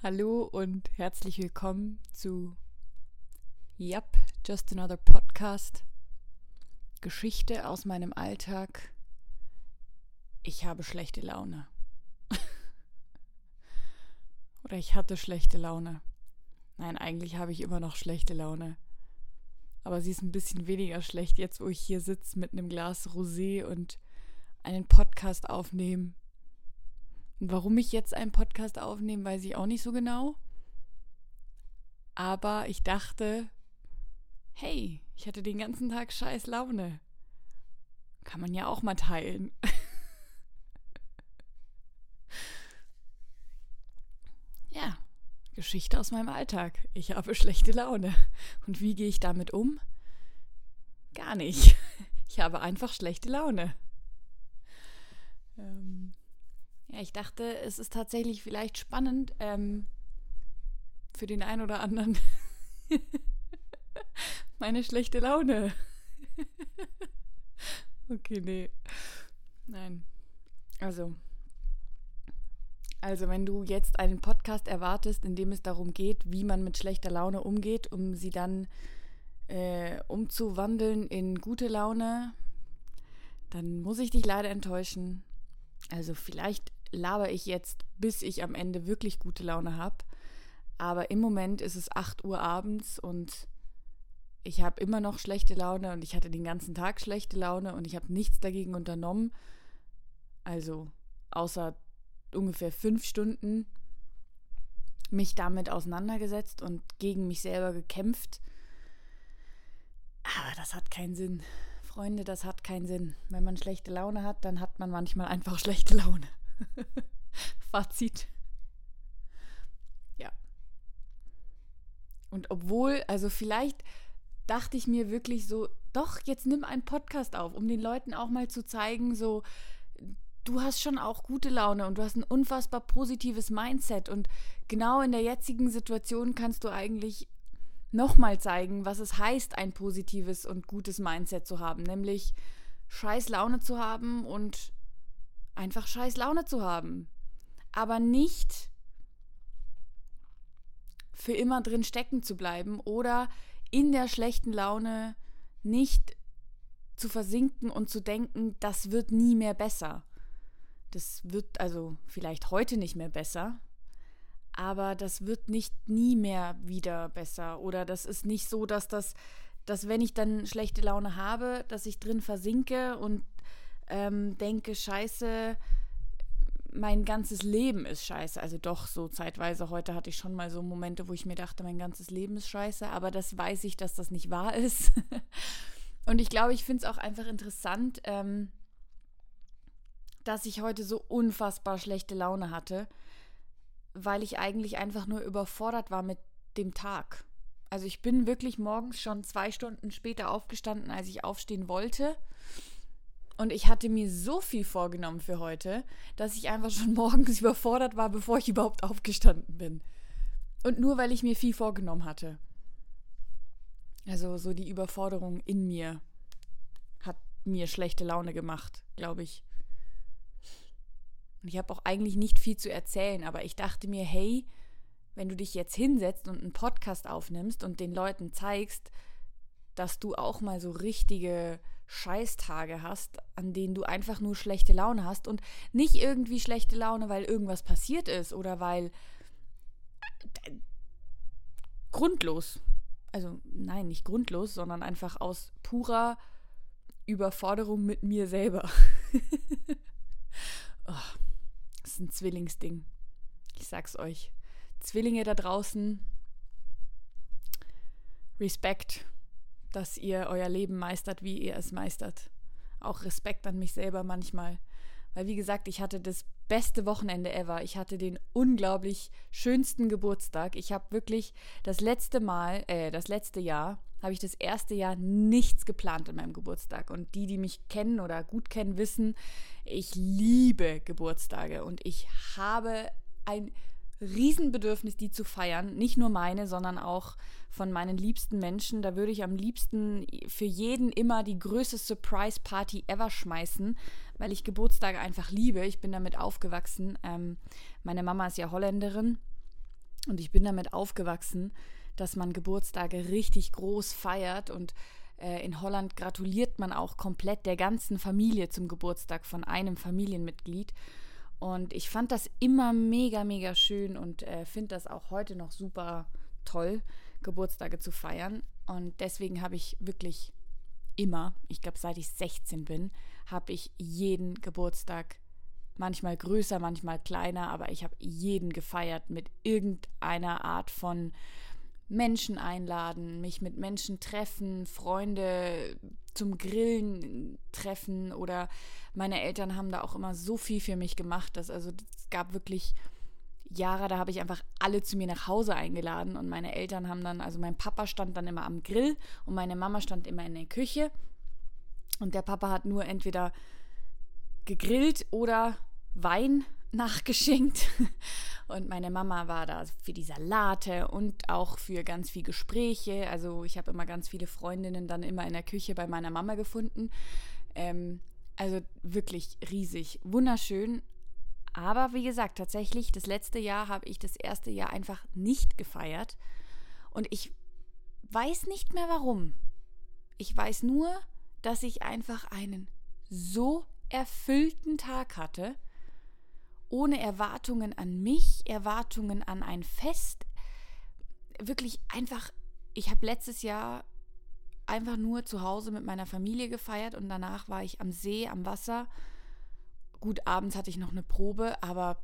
Hallo und herzlich willkommen zu Yup, Just Another Podcast. Geschichte aus meinem Alltag. Ich habe schlechte Laune. Oder ich hatte schlechte Laune. Nein, eigentlich habe ich immer noch schlechte Laune. Aber sie ist ein bisschen weniger schlecht jetzt, wo ich hier sitze mit einem Glas Rosé und einen Podcast aufnehme warum ich jetzt einen Podcast aufnehme, weiß ich auch nicht so genau. Aber ich dachte, hey, ich hatte den ganzen Tag scheiß Laune. Kann man ja auch mal teilen. ja, Geschichte aus meinem Alltag. Ich habe schlechte Laune. Und wie gehe ich damit um? Gar nicht. Ich habe einfach schlechte Laune. Ähm, ja, ich dachte, es ist tatsächlich vielleicht spannend ähm, für den einen oder anderen meine schlechte Laune. okay, nee. Nein. Also. Also, wenn du jetzt einen Podcast erwartest, in dem es darum geht, wie man mit schlechter Laune umgeht, um sie dann äh, umzuwandeln in gute Laune, dann muss ich dich leider enttäuschen. Also vielleicht laber ich jetzt, bis ich am Ende wirklich gute Laune habe. Aber im Moment ist es 8 Uhr abends und ich habe immer noch schlechte Laune und ich hatte den ganzen Tag schlechte Laune und ich habe nichts dagegen unternommen. Also außer ungefähr fünf Stunden mich damit auseinandergesetzt und gegen mich selber gekämpft. Aber das hat keinen Sinn. Freunde, das hat keinen Sinn. Wenn man schlechte Laune hat, dann hat man manchmal einfach schlechte Laune. Fazit. Ja. Und obwohl, also vielleicht dachte ich mir wirklich so, doch, jetzt nimm einen Podcast auf, um den Leuten auch mal zu zeigen, so, du hast schon auch gute Laune und du hast ein unfassbar positives Mindset und genau in der jetzigen Situation kannst du eigentlich nochmal zeigen, was es heißt, ein positives und gutes Mindset zu haben, nämlich scheiß Laune zu haben und einfach scheiß Laune zu haben. Aber nicht für immer drin stecken zu bleiben oder in der schlechten Laune nicht zu versinken und zu denken, das wird nie mehr besser. Das wird also vielleicht heute nicht mehr besser, aber das wird nicht nie mehr wieder besser. Oder das ist nicht so, dass das, dass wenn ich dann schlechte Laune habe, dass ich drin versinke und ähm, denke, scheiße, mein ganzes Leben ist scheiße. Also doch, so zeitweise heute hatte ich schon mal so Momente, wo ich mir dachte, mein ganzes Leben ist scheiße, aber das weiß ich, dass das nicht wahr ist. Und ich glaube, ich finde es auch einfach interessant, ähm, dass ich heute so unfassbar schlechte Laune hatte, weil ich eigentlich einfach nur überfordert war mit dem Tag. Also ich bin wirklich morgens schon zwei Stunden später aufgestanden, als ich aufstehen wollte. Und ich hatte mir so viel vorgenommen für heute, dass ich einfach schon morgens überfordert war, bevor ich überhaupt aufgestanden bin. Und nur weil ich mir viel vorgenommen hatte. Also so die Überforderung in mir hat mir schlechte Laune gemacht, glaube ich. Und ich habe auch eigentlich nicht viel zu erzählen, aber ich dachte mir, hey, wenn du dich jetzt hinsetzt und einen Podcast aufnimmst und den Leuten zeigst, dass du auch mal so richtige Scheißtage hast, an denen du einfach nur schlechte Laune hast und nicht irgendwie schlechte Laune, weil irgendwas passiert ist oder weil äh, grundlos. Also nein, nicht grundlos, sondern einfach aus purer Überforderung mit mir selber. oh, das ist ein Zwillingsding. Ich sag's euch. Zwillinge da draußen, Respekt dass ihr euer Leben meistert, wie ihr es meistert. Auch Respekt an mich selber manchmal. Weil, wie gesagt, ich hatte das beste Wochenende ever. Ich hatte den unglaublich schönsten Geburtstag. Ich habe wirklich das letzte Mal, äh, das letzte Jahr, habe ich das erste Jahr nichts geplant an meinem Geburtstag. Und die, die mich kennen oder gut kennen, wissen, ich liebe Geburtstage und ich habe ein Riesenbedürfnis, die zu feiern. Nicht nur meine, sondern auch von meinen liebsten Menschen. Da würde ich am liebsten für jeden immer die größte Surprise-Party ever schmeißen, weil ich Geburtstage einfach liebe. Ich bin damit aufgewachsen. Ähm, meine Mama ist ja Holländerin Und ich bin damit aufgewachsen, dass man Geburtstage richtig groß feiert und äh, in Holland gratuliert man auch komplett der ganzen Familie zum Geburtstag von einem Familienmitglied. Und ich fand das immer mega, mega schön und äh, finde das auch heute noch super toll, Geburtstage zu feiern. Und deswegen habe ich wirklich immer, ich glaube seit ich 16 bin, habe ich jeden Geburtstag, manchmal größer, manchmal kleiner, aber ich habe jeden gefeiert mit irgendeiner Art von Menschen einladen, mich mit Menschen treffen, Freunde zum Grillen treffen oder meine Eltern haben da auch immer so viel für mich gemacht, dass also es gab wirklich Jahre, da habe ich einfach alle zu mir nach Hause eingeladen und meine Eltern haben dann, also mein Papa stand dann immer am Grill und meine Mama stand immer in der Küche. Und der Papa hat nur entweder gegrillt oder Wein nachgeschenkt. Und meine Mama war da für die Salate und auch für ganz viel Gespräche. Also ich habe immer ganz viele Freundinnen dann immer in der Küche bei meiner Mama gefunden. Ähm, also wirklich riesig, wunderschön. Aber wie gesagt, tatsächlich, das letzte Jahr habe ich das erste Jahr einfach nicht gefeiert. Und ich weiß nicht mehr warum. Ich weiß nur, dass ich einfach einen so erfüllten Tag hatte ohne Erwartungen an mich, Erwartungen an ein Fest. Wirklich einfach, ich habe letztes Jahr einfach nur zu Hause mit meiner Familie gefeiert und danach war ich am See, am Wasser. Gut, abends hatte ich noch eine Probe, aber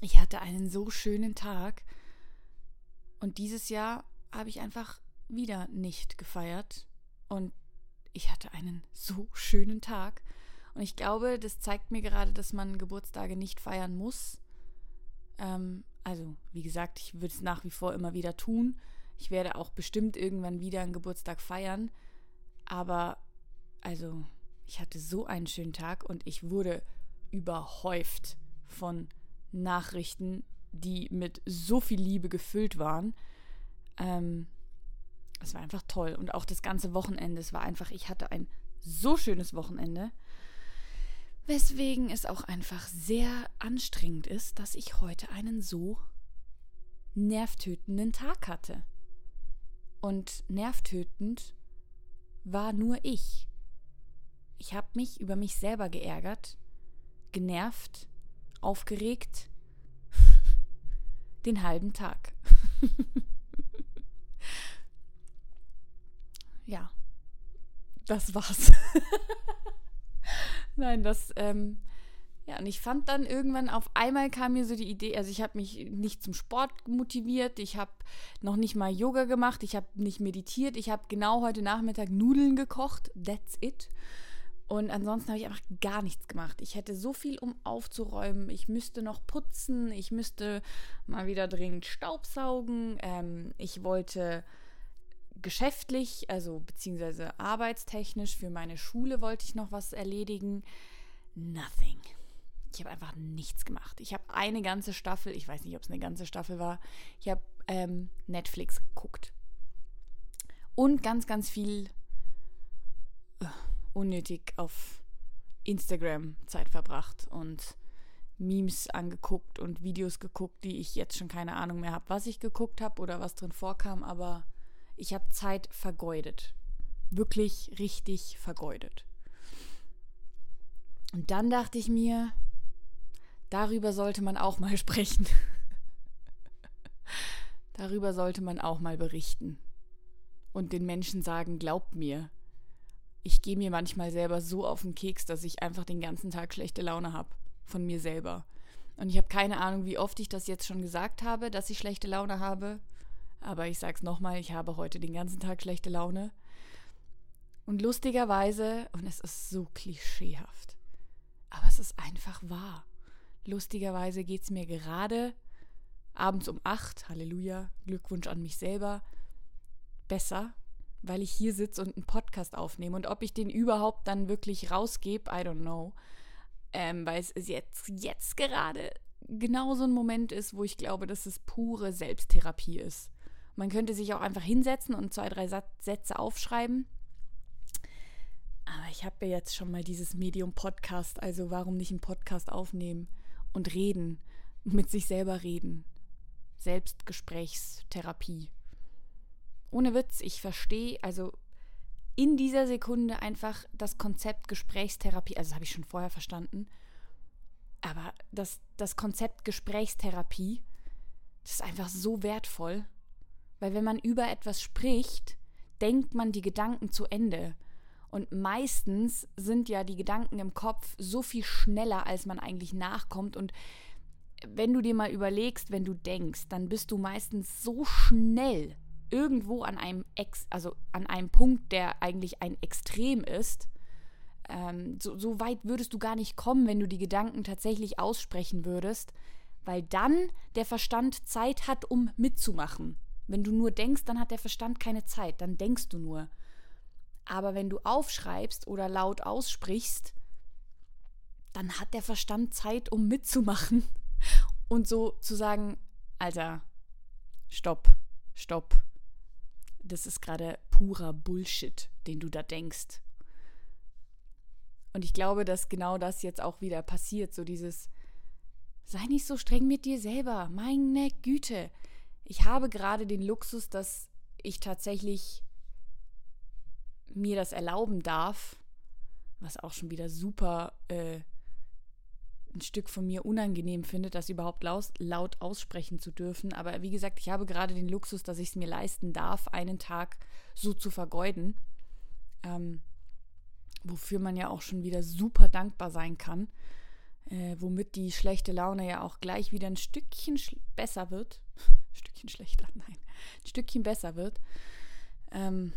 ich hatte einen so schönen Tag. Und dieses Jahr habe ich einfach wieder nicht gefeiert. Und ich hatte einen so schönen Tag. Und ich glaube, das zeigt mir gerade, dass man Geburtstage nicht feiern muss. Ähm, also, wie gesagt, ich würde es nach wie vor immer wieder tun. Ich werde auch bestimmt irgendwann wieder einen Geburtstag feiern. Aber, also, ich hatte so einen schönen Tag und ich wurde überhäuft von Nachrichten, die mit so viel Liebe gefüllt waren. Ähm, es war einfach toll. Und auch das ganze Wochenende. Es war einfach, ich hatte ein so schönes Wochenende. Weswegen es auch einfach sehr anstrengend ist, dass ich heute einen so nervtötenden Tag hatte. Und nervtötend war nur ich. Ich habe mich über mich selber geärgert, genervt, aufgeregt, den halben Tag. ja, das war's. Nein, das, ähm, ja, und ich fand dann irgendwann, auf einmal kam mir so die Idee, also ich habe mich nicht zum Sport motiviert, ich habe noch nicht mal Yoga gemacht, ich habe nicht meditiert, ich habe genau heute Nachmittag Nudeln gekocht, that's it. Und ansonsten habe ich einfach gar nichts gemacht. Ich hätte so viel, um aufzuräumen. Ich müsste noch putzen. Ich müsste mal wieder dringend Staubsaugen. Ähm, ich wollte geschäftlich, also beziehungsweise arbeitstechnisch für meine Schule wollte ich noch was erledigen. Nothing. Ich habe einfach nichts gemacht. Ich habe eine ganze Staffel, ich weiß nicht, ob es eine ganze Staffel war, ich habe ähm, Netflix geguckt. Und ganz, ganz viel uh, unnötig auf Instagram Zeit verbracht und Memes angeguckt und Videos geguckt, die ich jetzt schon keine Ahnung mehr habe, was ich geguckt habe oder was drin vorkam, aber ich habe Zeit vergeudet. Wirklich richtig vergeudet. Und dann dachte ich mir, darüber sollte man auch mal sprechen. darüber sollte man auch mal berichten. Und den Menschen sagen, glaubt mir, ich gehe mir manchmal selber so auf den Keks, dass ich einfach den ganzen Tag schlechte Laune habe von mir selber. Und ich habe keine Ahnung, wie oft ich das jetzt schon gesagt habe, dass ich schlechte Laune habe. Aber ich sag's nochmal, ich habe heute den ganzen Tag schlechte Laune. Und lustigerweise, und es ist so klischeehaft, aber es ist einfach wahr. Lustigerweise geht's mir gerade abends um acht, Halleluja, Glückwunsch an mich selber, besser, weil ich hier sitze und einen Podcast aufnehme. Und ob ich den überhaupt dann wirklich rausgebe, I don't know. Ähm, weil es jetzt, jetzt gerade genau so ein Moment ist, wo ich glaube, dass es pure Selbsttherapie ist. Man könnte sich auch einfach hinsetzen und zwei, drei Sätze aufschreiben. Aber ich habe ja jetzt schon mal dieses Medium-Podcast, also warum nicht einen Podcast aufnehmen und reden, mit sich selber reden. Selbstgesprächstherapie. Ohne Witz, ich verstehe, also in dieser Sekunde einfach das Konzept Gesprächstherapie, also das habe ich schon vorher verstanden, aber das, das Konzept Gesprächstherapie, das ist einfach so wertvoll, weil wenn man über etwas spricht, denkt man die Gedanken zu Ende. Und meistens sind ja die Gedanken im Kopf so viel schneller, als man eigentlich nachkommt. Und wenn du dir mal überlegst, wenn du denkst, dann bist du meistens so schnell irgendwo an einem Ex, also an einem Punkt, der eigentlich ein Extrem ist. Ähm, so, so weit würdest du gar nicht kommen, wenn du die Gedanken tatsächlich aussprechen würdest, weil dann der Verstand Zeit hat, um mitzumachen. Wenn du nur denkst, dann hat der Verstand keine Zeit, dann denkst du nur. Aber wenn du aufschreibst oder laut aussprichst, dann hat der Verstand Zeit, um mitzumachen und so zu sagen, Alter, stopp, stopp. Das ist gerade purer Bullshit, den du da denkst. Und ich glaube, dass genau das jetzt auch wieder passiert, so dieses Sei nicht so streng mit dir selber, meine Güte. Ich habe gerade den Luxus, dass ich tatsächlich mir das erlauben darf, was auch schon wieder super äh, ein Stück von mir unangenehm finde, das überhaupt laut, laut aussprechen zu dürfen. Aber wie gesagt, ich habe gerade den Luxus, dass ich es mir leisten darf, einen Tag so zu vergeuden. Ähm, wofür man ja auch schon wieder super dankbar sein kann. Äh, womit die schlechte Laune ja auch gleich wieder ein Stückchen besser wird. Stückchen schlechter, nein. Ein Stückchen besser wird. Ähm,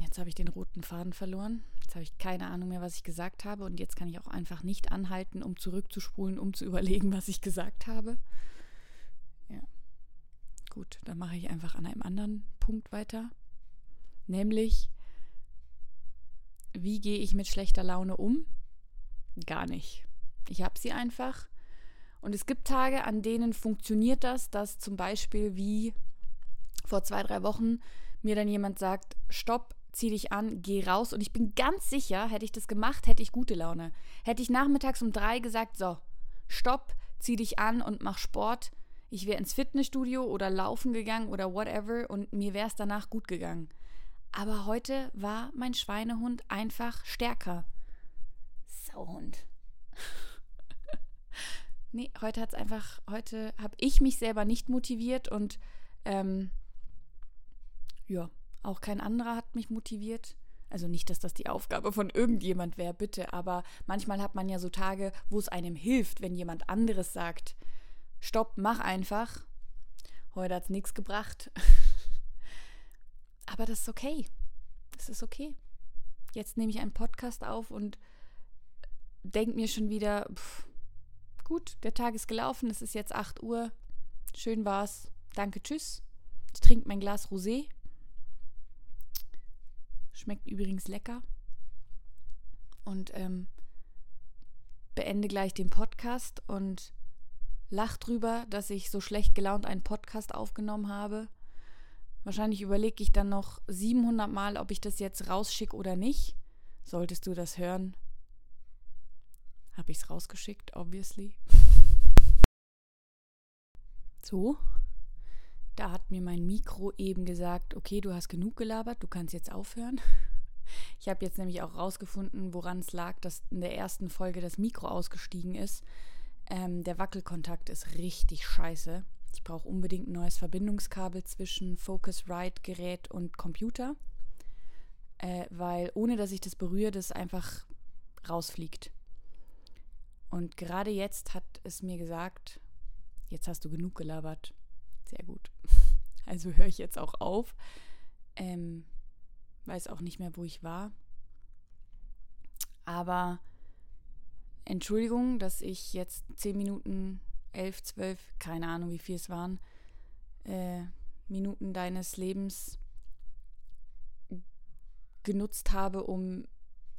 Jetzt habe ich den roten Faden verloren. Jetzt habe ich keine Ahnung mehr, was ich gesagt habe. Und jetzt kann ich auch einfach nicht anhalten, um zurückzuspulen, um zu überlegen, was ich gesagt habe. Ja. Gut, dann mache ich einfach an einem anderen Punkt weiter. Nämlich, wie gehe ich mit schlechter Laune um? Gar nicht. Ich habe sie einfach. Und es gibt Tage, an denen funktioniert das, dass zum Beispiel wie vor zwei, drei Wochen mir dann jemand sagt, stopp, zieh dich an, geh raus. Und ich bin ganz sicher, hätte ich das gemacht, hätte ich gute Laune. Hätte ich nachmittags um drei gesagt, so, stopp, zieh dich an und mach Sport. Ich wäre ins Fitnessstudio oder laufen gegangen oder whatever und mir wäre es danach gut gegangen. Aber heute war mein Schweinehund einfach stärker. Sauhund. nee, heute hat es einfach, heute habe ich mich selber nicht motiviert und ähm, ja, auch kein anderer hat mich motiviert. Also nicht, dass das die Aufgabe von irgendjemand wäre, bitte, aber manchmal hat man ja so Tage, wo es einem hilft, wenn jemand anderes sagt, stopp, mach einfach. Heute hat es nichts gebracht. aber das ist okay. Das ist okay. Jetzt nehme ich einen Podcast auf und denke mir schon wieder, pff, gut, der Tag ist gelaufen, es ist jetzt 8 Uhr. Schön war's. Danke, tschüss. Ich trinke mein Glas Rosé Schmeckt übrigens lecker. Und ähm, beende gleich den Podcast und lach drüber, dass ich so schlecht gelaunt einen Podcast aufgenommen habe. Wahrscheinlich überlege ich dann noch 700 Mal, ob ich das jetzt rausschicke oder nicht. Solltest du das hören, habe ich es rausgeschickt, obviously. So, da hat mir mein Mikro eben gesagt, okay, du hast genug gelabert, du kannst jetzt aufhören. Ich habe jetzt nämlich auch rausgefunden, woran es lag, dass in der ersten Folge das Mikro ausgestiegen ist. Ähm, der Wackelkontakt ist richtig scheiße. Ich brauche unbedingt ein neues Verbindungskabel zwischen Focusrite-Gerät und Computer, äh, weil ohne dass ich das berühre, das einfach rausfliegt. Und gerade jetzt hat es mir gesagt, jetzt hast du genug gelabert. Sehr gut. Also höre ich jetzt auch auf. Ähm, weiß auch nicht mehr, wo ich war. Aber Entschuldigung, dass ich jetzt 10 Minuten, 11, 12, keine Ahnung, wie viel es waren, äh, Minuten deines Lebens genutzt habe, um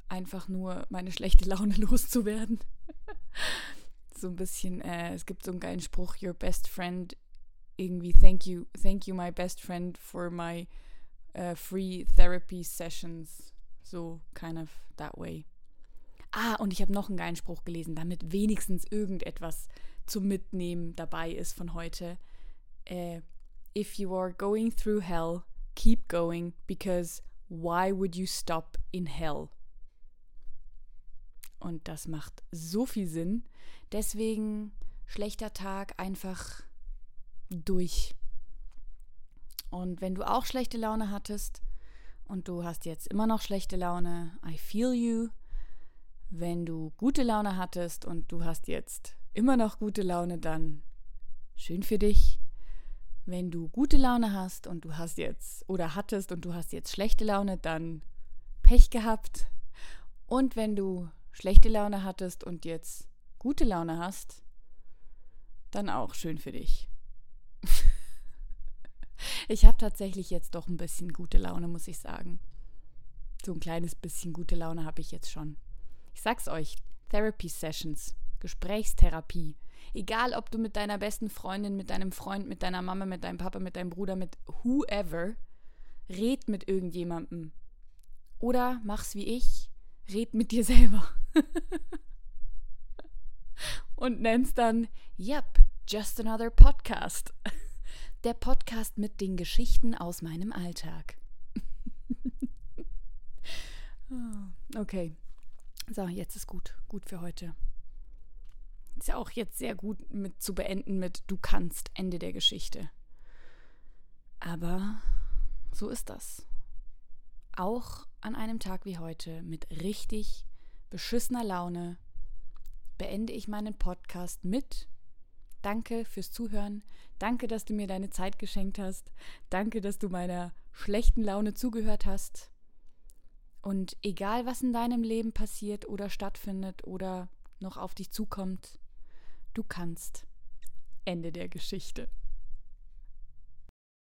einfach nur meine schlechte Laune loszuwerden. So ein bisschen, äh, es gibt so einen geilen Spruch, Your best friend irgendwie thank you, thank you my best friend for my uh, free therapy sessions. So kind of that way. Ah, und ich habe noch einen geilen Spruch gelesen, damit wenigstens irgendetwas zum Mitnehmen dabei ist von heute. äh, if you are going through hell, keep going, because why would you stop in hell? Und das macht so viel Sinn. Deswegen schlechter Tag einfach durch. Und wenn du auch schlechte Laune hattest und du hast jetzt immer noch schlechte Laune, I feel you. Wenn du gute Laune hattest und du hast jetzt immer noch gute Laune, dann schön für dich. Wenn du gute Laune hast und du hast jetzt oder hattest und du hast jetzt schlechte Laune, dann Pech gehabt. Und wenn du schlechte Laune hattest und jetzt gute Laune hast, dann auch schön für dich. ich habe tatsächlich jetzt doch ein bisschen gute Laune, muss ich sagen. So ein kleines bisschen gute Laune habe ich jetzt schon. Ich sag's euch, Therapy Sessions, Gesprächstherapie. Egal, ob du mit deiner besten Freundin, mit deinem Freund, mit deiner Mama, mit deinem Papa, mit deinem Bruder, mit whoever, red mit irgendjemandem. Oder mach's wie ich, red mit dir selber. Und nenn's dann, yep, just another podcast. Der Podcast mit den Geschichten aus meinem Alltag. okay. So, jetzt ist gut. Gut für heute. Ist ja auch jetzt sehr gut mit zu beenden mit Du kannst, Ende der Geschichte. Aber so ist das. Auch an einem Tag wie heute mit richtig beschissener Laune beende ich meinen Podcast mit Danke fürs Zuhören. Danke, dass du mir deine Zeit geschenkt hast. Danke, dass du meiner schlechten Laune zugehört hast. Und egal, was in deinem Leben passiert oder stattfindet oder noch auf dich zukommt, du kannst. Ende der Geschichte.